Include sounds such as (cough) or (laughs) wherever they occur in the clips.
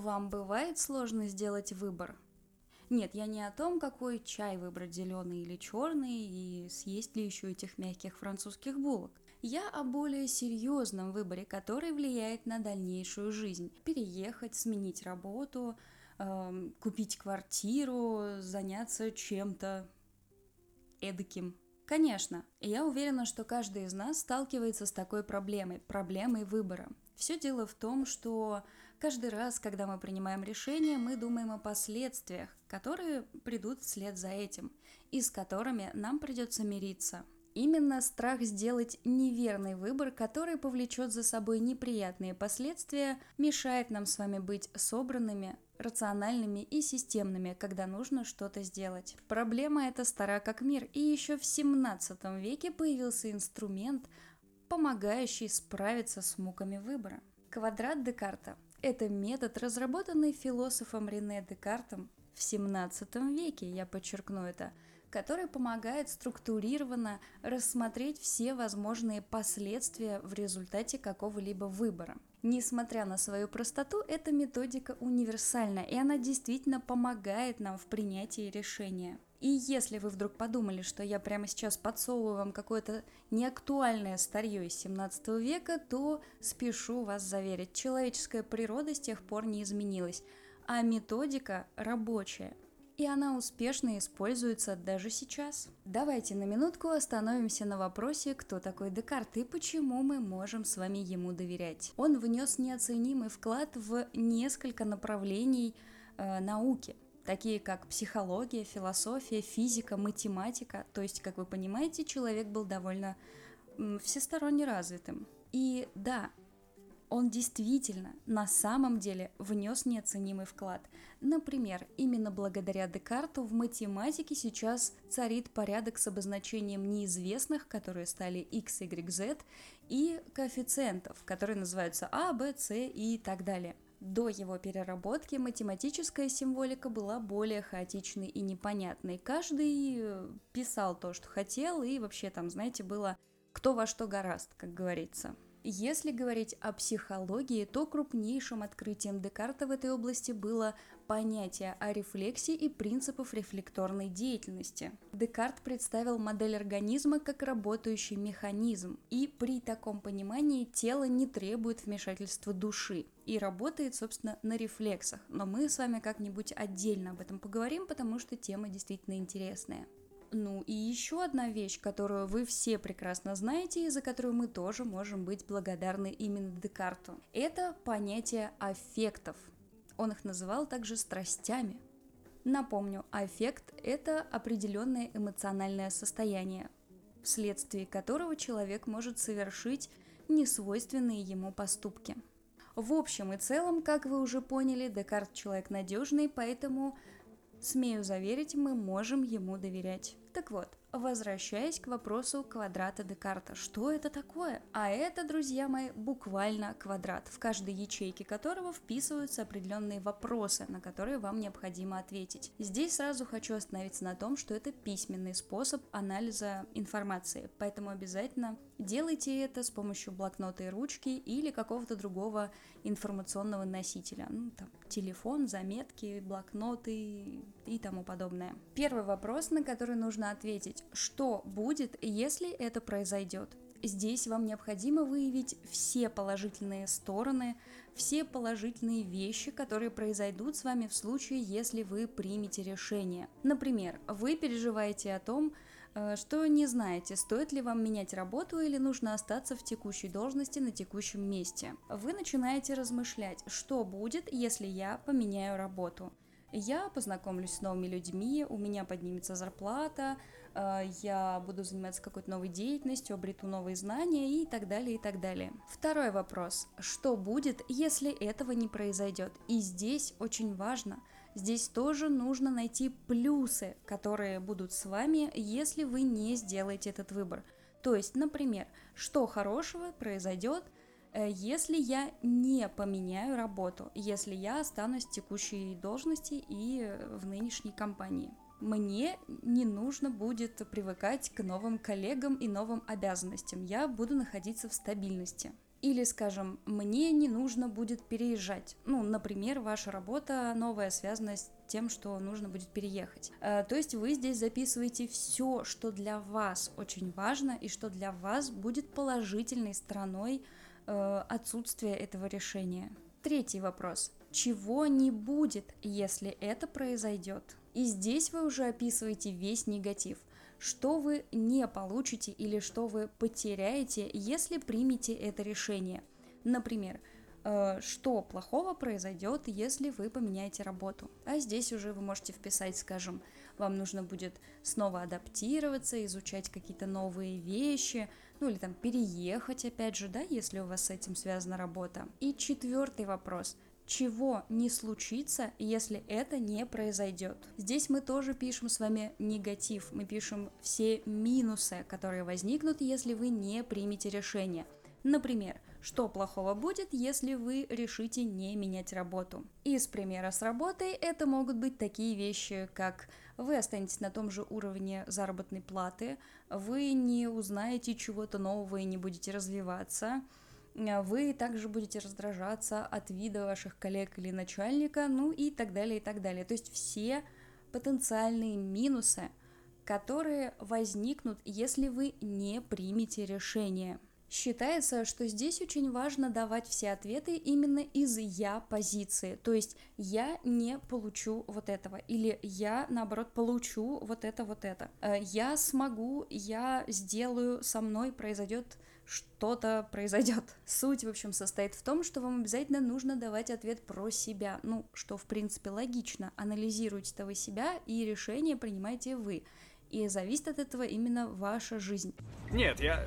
Вам бывает сложно сделать выбор? Нет, я не о том, какой чай выбрать, зеленый или черный, и съесть ли еще этих мягких французских булок. Я о более серьезном выборе, который влияет на дальнейшую жизнь. Переехать, сменить работу, э, купить квартиру, заняться чем-то эдаким. Конечно, я уверена, что каждый из нас сталкивается с такой проблемой, проблемой выбора. Все дело в том, что каждый раз, когда мы принимаем решение, мы думаем о последствиях, которые придут вслед за этим, и с которыми нам придется мириться. Именно страх сделать неверный выбор, который повлечет за собой неприятные последствия, мешает нам с вами быть собранными, рациональными и системными, когда нужно что-то сделать. Проблема эта стара как мир, и еще в 17 веке появился инструмент, помогающий справиться с муками выбора. Квадрат Декарта – это метод, разработанный философом Рене Декартом в 17 веке, я подчеркну это – который помогает структурированно рассмотреть все возможные последствия в результате какого-либо выбора. Несмотря на свою простоту, эта методика универсальна, и она действительно помогает нам в принятии решения. И если вы вдруг подумали, что я прямо сейчас подсовываю вам какое-то неактуальное старье из 17 века, то спешу вас заверить, человеческая природа с тех пор не изменилась, а методика рабочая и она успешно используется даже сейчас. Давайте на минутку остановимся на вопросе, кто такой Декарт и почему мы можем с вами ему доверять. Он внес неоценимый вклад в несколько направлений э, науки, такие как психология, философия, физика, математика. То есть, как вы понимаете, человек был довольно всесторонне развитым. И да, он действительно на самом деле внес неоценимый вклад. Например, именно благодаря Декарту в математике сейчас царит порядок с обозначением неизвестных, которые стали x, y, z, и коэффициентов, которые называются a, b, c и так далее. До его переработки математическая символика была более хаотичной и непонятной. Каждый э, писал то, что хотел, и вообще там, знаете, было кто во что гораст, как говорится. Если говорить о психологии, то крупнейшим открытием Декарта в этой области было понятие о рефлексии и принципах рефлекторной деятельности. Декарт представил модель организма как работающий механизм, и при таком понимании тело не требует вмешательства души и работает, собственно, на рефлексах. Но мы с вами как-нибудь отдельно об этом поговорим, потому что тема действительно интересная. Ну и еще одна вещь, которую вы все прекрасно знаете и за которую мы тоже можем быть благодарны именно Декарту. Это понятие аффектов. Он их называл также страстями. Напомню, аффект – это определенное эмоциональное состояние, вследствие которого человек может совершить несвойственные ему поступки. В общем и целом, как вы уже поняли, Декарт человек надежный, поэтому, смею заверить, мы можем ему доверять. Так вот, Возвращаясь к вопросу квадрата Декарта, что это такое? А это, друзья мои, буквально квадрат, в каждой ячейке которого вписываются определенные вопросы, на которые вам необходимо ответить. Здесь сразу хочу остановиться на том, что это письменный способ анализа информации, поэтому обязательно делайте это с помощью блокнота и ручки или какого-то другого информационного носителя, ну, там, телефон, заметки, блокноты и тому подобное. Первый вопрос, на который нужно ответить понять, что будет, если это произойдет. Здесь вам необходимо выявить все положительные стороны, все положительные вещи, которые произойдут с вами в случае, если вы примете решение. Например, вы переживаете о том, э, что не знаете, стоит ли вам менять работу или нужно остаться в текущей должности на текущем месте. Вы начинаете размышлять, что будет, если я поменяю работу я познакомлюсь с новыми людьми, у меня поднимется зарплата, я буду заниматься какой-то новой деятельностью, обрету новые знания и так далее, и так далее. Второй вопрос. Что будет, если этого не произойдет? И здесь очень важно, здесь тоже нужно найти плюсы, которые будут с вами, если вы не сделаете этот выбор. То есть, например, что хорошего произойдет – Э, если я не поменяю работу, если я останусь в текущей должности и в нынешней компании. Мне не нужно будет привыкать к новым коллегам и новым обязанностям. Я буду находиться в стабильности. Или, скажем, мне не нужно будет переезжать. Ну, например, ваша работа новая связана с тем, что нужно будет переехать. Э, то есть вы здесь записываете все, что для вас очень важно и что для вас будет положительной стороной э, отсутствия этого решения. Третий вопрос. Чего не будет, если это произойдет? И здесь вы уже описываете весь негатив. Что вы не получите или что вы потеряете, если примете это решение. Например, Э, что плохого произойдет, если вы поменяете работу. А здесь уже вы можете вписать, скажем, вам нужно будет снова адаптироваться, изучать какие-то новые вещи, ну или там переехать, опять же, да, если у вас с этим связана работа. И четвертый вопрос чего не случится, если это не произойдет. Здесь мы тоже пишем с вами негатив, мы пишем все минусы, которые возникнут, если вы не примете решение. Например, что плохого будет, если вы решите не менять работу? Из примера с работой это могут быть такие вещи, как вы останетесь на том же уровне заработной платы, вы не узнаете чего-то нового и не будете развиваться, вы также будете раздражаться от вида ваших коллег или начальника, ну и так далее, и так далее. То есть все потенциальные минусы, которые возникнут, если вы не примете решение. Считается, что здесь очень важно давать все ответы именно из «я» позиции, то есть «я не получу вот этого» или «я, наоборот, получу вот это, вот это», э, «я смогу», «я сделаю», «со мной произойдет что-то произойдет. (laughs) Суть, в общем, состоит в том, что вам обязательно нужно давать ответ про себя, ну, что, в принципе, логично. Анализируйте вы себя, и решение принимаете вы. И зависит от этого именно ваша жизнь. Нет, я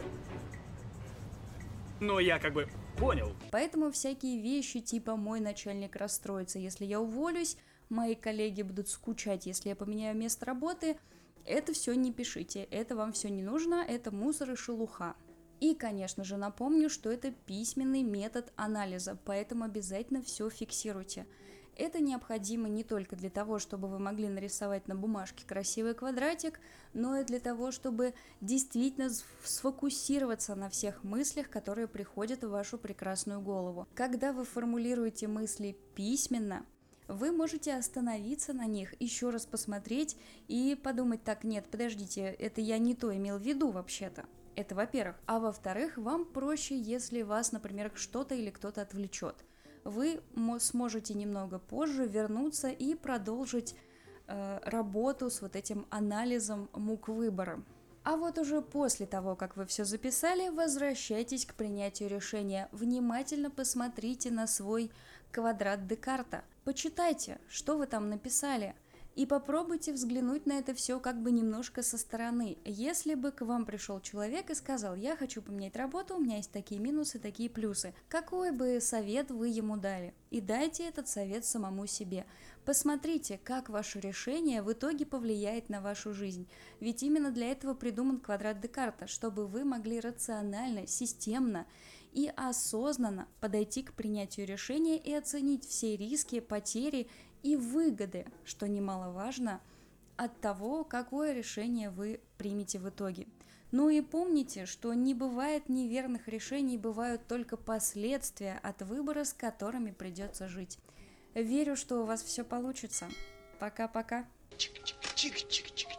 но я как бы понял. Поэтому всякие вещи типа «мой начальник расстроится, если я уволюсь», «мои коллеги будут скучать, если я поменяю место работы», это все не пишите, это вам все не нужно, это мусор и шелуха. И, конечно же, напомню, что это письменный метод анализа, поэтому обязательно все фиксируйте. Это необходимо не только для того, чтобы вы могли нарисовать на бумажке красивый квадратик, но и для того, чтобы действительно сфокусироваться на всех мыслях, которые приходят в вашу прекрасную голову. Когда вы формулируете мысли письменно, вы можете остановиться на них, еще раз посмотреть и подумать, так, нет, подождите, это я не то имел в виду вообще-то. Это во-первых. А во-вторых, вам проще, если вас, например, что-то или кто-то отвлечет вы сможете немного позже вернуться и продолжить э, работу с вот этим анализом мук выбора. А вот уже после того, как вы все записали, возвращайтесь к принятию решения. Внимательно посмотрите на свой квадрат Декарта. Почитайте, что вы там написали. И попробуйте взглянуть на это все как бы немножко со стороны. Если бы к вам пришел человек и сказал, я хочу поменять работу, у меня есть такие минусы, такие плюсы, какой бы совет вы ему дали? И дайте этот совет самому себе. Посмотрите, как ваше решение в итоге повлияет на вашу жизнь. Ведь именно для этого придуман квадрат Декарта, чтобы вы могли рационально, системно и осознанно подойти к принятию решения и оценить все риски, потери и выгоды, что немаловажно, от того, какое решение вы примете в итоге. Ну и помните, что не бывает неверных решений, бывают только последствия от выбора, с которыми придется жить. Верю, что у вас все получится. Пока-пока. Чик-чик-чик-чик-чик.